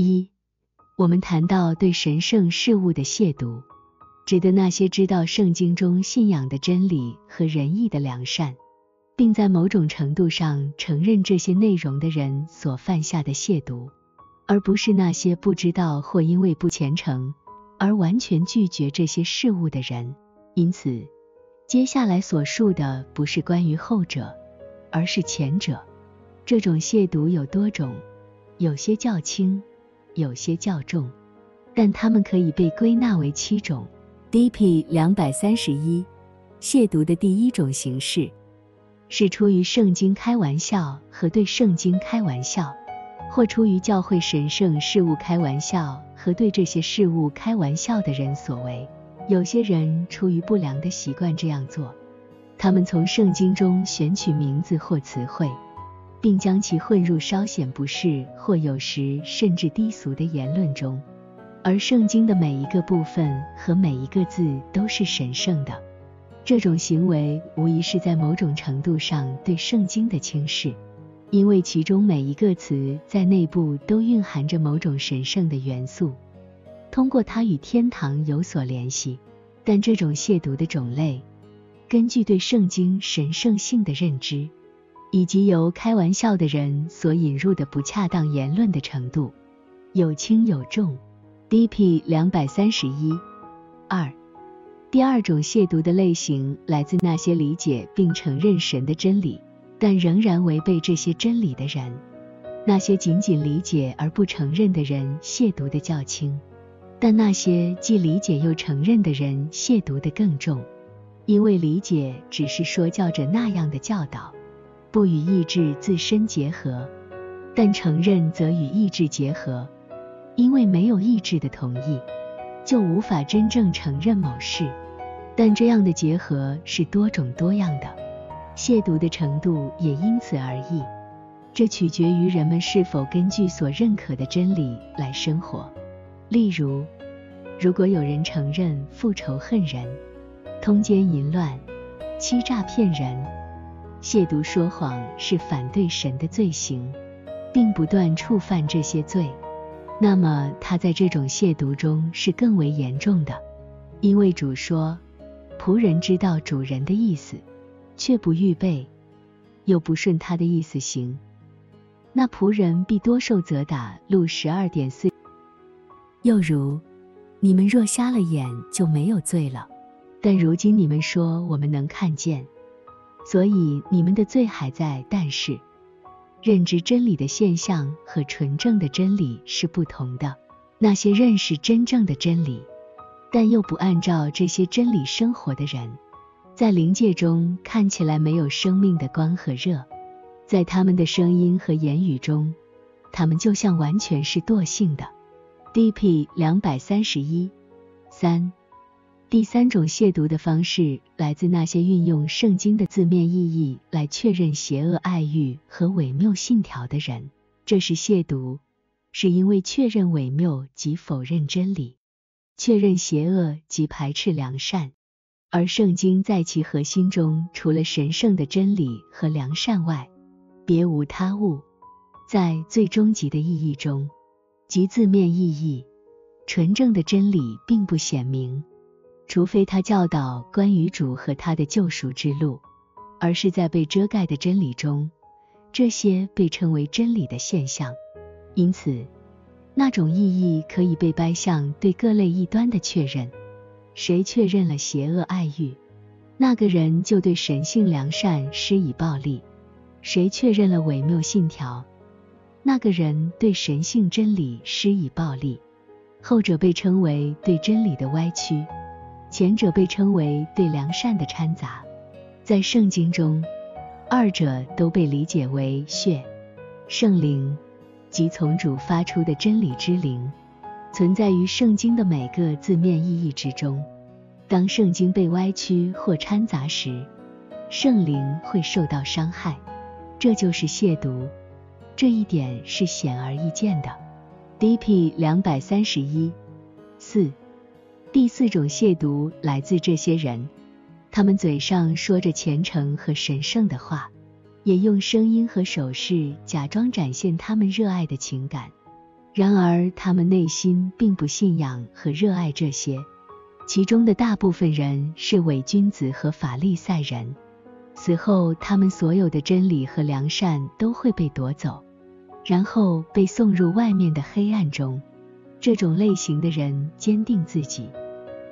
一，我们谈到对神圣事物的亵渎，指的那些知道圣经中信仰的真理和仁义的良善，并在某种程度上承认这些内容的人所犯下的亵渎，而不是那些不知道或因为不虔诚而完全拒绝这些事物的人。因此，接下来所述的不是关于后者，而是前者。这种亵渎有多种，有些较轻，有些较重，但它们可以被归纳为七种。D.P. 两百三十一，亵渎的第一种形式是出于圣经开玩笑和对圣经开玩笑，或出于教会神圣事物开玩笑和对这些事物开玩笑的人所为。有些人出于不良的习惯这样做，他们从圣经中选取名字或词汇。并将其混入稍显不适或有时甚至低俗的言论中，而圣经的每一个部分和每一个字都是神圣的。这种行为无疑是在某种程度上对圣经的轻视，因为其中每一个词在内部都蕴含着某种神圣的元素，通过它与天堂有所联系。但这种亵渎的种类，根据对圣经神圣性的认知。以及由开玩笑的人所引入的不恰当言论的程度，有轻有重。D.P. 两百三十一二。第二种亵渎的类型来自那些理解并承认神的真理，但仍然违背这些真理的人。那些仅仅理解而不承认的人亵渎的较轻，但那些既理解又承认的人亵渎的更重，因为理解只是说教着那样的教导。不与意志自身结合，但承认则与意志结合，因为没有意志的同意，就无法真正承认某事。但这样的结合是多种多样的，亵渎的程度也因此而异。这取决于人们是否根据所认可的真理来生活。例如，如果有人承认复仇恨人、通奸淫乱、欺诈骗人。亵渎说谎是反对神的罪行，并不断触犯这些罪，那么他在这种亵渎中是更为严重的，因为主说，仆人知道主人的意思，却不预备，又不顺他的意思行，那仆人必多受责打。路十二点四。又如，你们若瞎了眼就没有罪了，但如今你们说我们能看见。所以你们的罪还在，但是认知真理的现象和纯正的真理是不同的。那些认识真正的真理，但又不按照这些真理生活的人，在灵界中看起来没有生命的光和热，在他们的声音和言语中，他们就像完全是惰性的。D.P. 两百三十一三。第三种亵渎的方式来自那些运用圣经的字面意义来确认邪恶爱欲和伪谬信条的人。这是亵渎，是因为确认伪谬即否认真理，确认邪恶即排斥良善，而圣经在其核心中除了神圣的真理和良善外，别无他物。在最终极的意义中，即字面意义，纯正的真理并不显明。除非他教导关于主和他的救赎之路，而是在被遮盖的真理中，这些被称为真理的现象。因此，那种意义可以被掰向对各类异端的确认。谁确认了邪恶爱欲，那个人就对神性良善施以暴力；谁确认了伪谬信条，那个人对神性真理施以暴力。后者被称为对真理的歪曲。前者被称为对良善的掺杂，在圣经中，二者都被理解为血圣灵，即从主发出的真理之灵，存在于圣经的每个字面意义之中。当圣经被歪曲或掺杂时，圣灵会受到伤害，这就是亵渎。这一点是显而易见的。D.P. 两百三十一四。第四种亵渎来自这些人，他们嘴上说着虔诚和神圣的话，也用声音和手势假装展现他们热爱的情感。然而，他们内心并不信仰和热爱这些。其中的大部分人是伪君子和法利赛人，死后他们所有的真理和良善都会被夺走，然后被送入外面的黑暗中。这种类型的人坚定自己，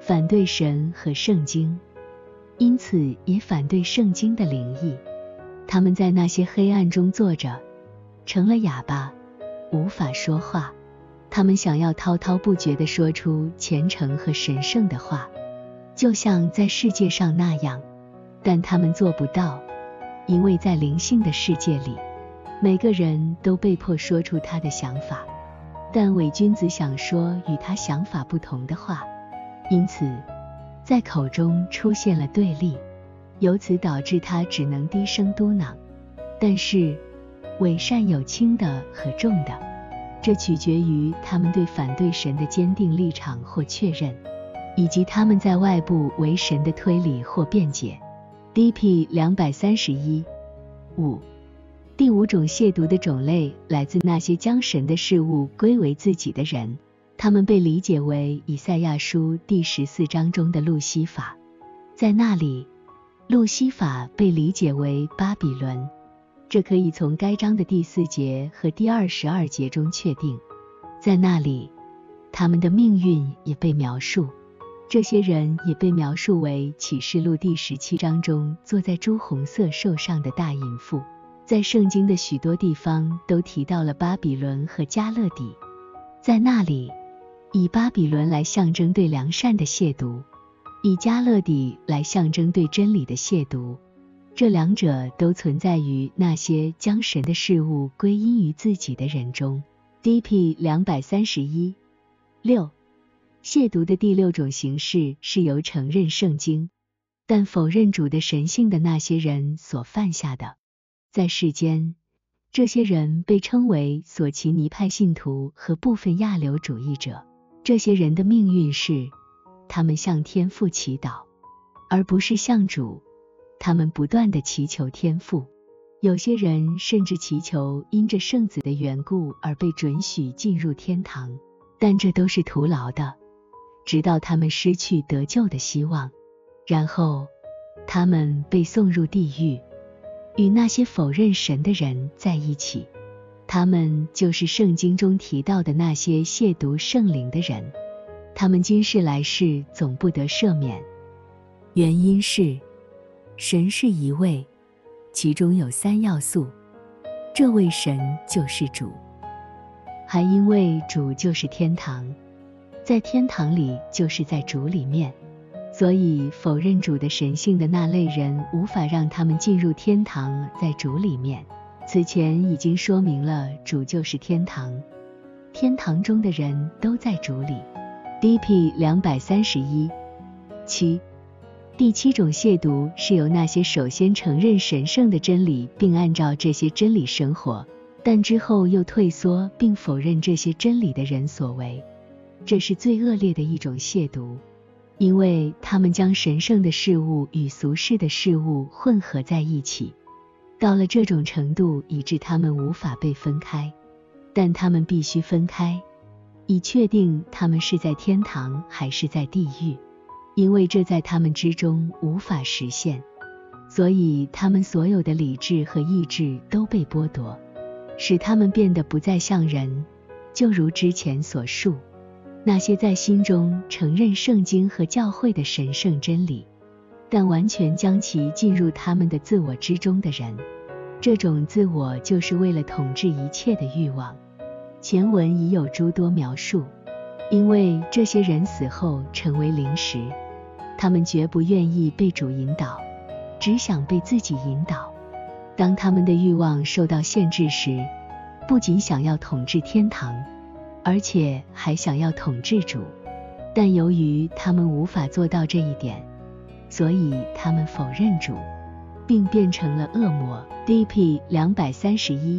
反对神和圣经，因此也反对圣经的灵异。他们在那些黑暗中坐着，成了哑巴，无法说话。他们想要滔滔不绝地说出虔诚和神圣的话，就像在世界上那样，但他们做不到，因为在灵性的世界里，每个人都被迫说出他的想法，但伪君子想说与他想法不同的话，因此在口中出现了对立，由此导致他只能低声嘟囔。但是伪善有轻的和重的。这取决于他们对反对神的坚定立场或确认，以及他们在外部为神的推理或辩解。D.P. 两百三十一五第五种亵渎的种类来自那些将神的事物归为自己的人，他们被理解为以赛亚书第十四章中的路西法，在那里，路西法被理解为巴比伦。这可以从该章的第四节和第二十二节中确定，在那里，他们的命运也被描述。这些人也被描述为启示录第十七章中坐在朱红色兽上的大淫妇。在圣经的许多地方都提到了巴比伦和加勒底，在那里，以巴比伦来象征对良善的亵渎，以加勒底来象征对真理的亵渎。这两者都存在于那些将神的事物归因于自己的人中。D.P. 两百三十一六，亵渎的第六种形式是由承认圣经，但否认主的神性的那些人所犯下的。在世间，这些人被称为索奇尼派信徒和部分亚流主义者。这些人的命运是，他们向天父祈祷，而不是向主。他们不断的祈求天赋，有些人甚至祈求因着圣子的缘故而被准许进入天堂，但这都是徒劳的，直到他们失去得救的希望，然后他们被送入地狱，与那些否认神的人在一起。他们就是圣经中提到的那些亵渎圣灵的人，他们今世来世总不得赦免，原因是。神是一位，其中有三要素。这位神就是主，还因为主就是天堂，在天堂里就是在主里面，所以否认主的神性的那类人无法让他们进入天堂，在主里面。此前已经说明了，主就是天堂，天堂中的人都在主里。D.P. 两百三十一七。第七种亵渎是由那些首先承认神圣的真理，并按照这些真理生活，但之后又退缩并否认这些真理的人所为。这是最恶劣的一种亵渎，因为他们将神圣的事物与俗世的事物混合在一起，到了这种程度，以致他们无法被分开。但他们必须分开，以确定他们是在天堂还是在地狱。因为这在他们之中无法实现，所以他们所有的理智和意志都被剥夺，使他们变得不再像人。就如之前所述，那些在心中承认圣经和教会的神圣真理，但完全将其进入他们的自我之中的人，这种自我就是为了统治一切的欲望。前文已有诸多描述，因为这些人死后成为灵石。他们绝不愿意被主引导，只想被自己引导。当他们的欲望受到限制时，不仅想要统治天堂，而且还想要统治主。但由于他们无法做到这一点，所以他们否认主，并变成了恶魔。D.P. 两百三十一。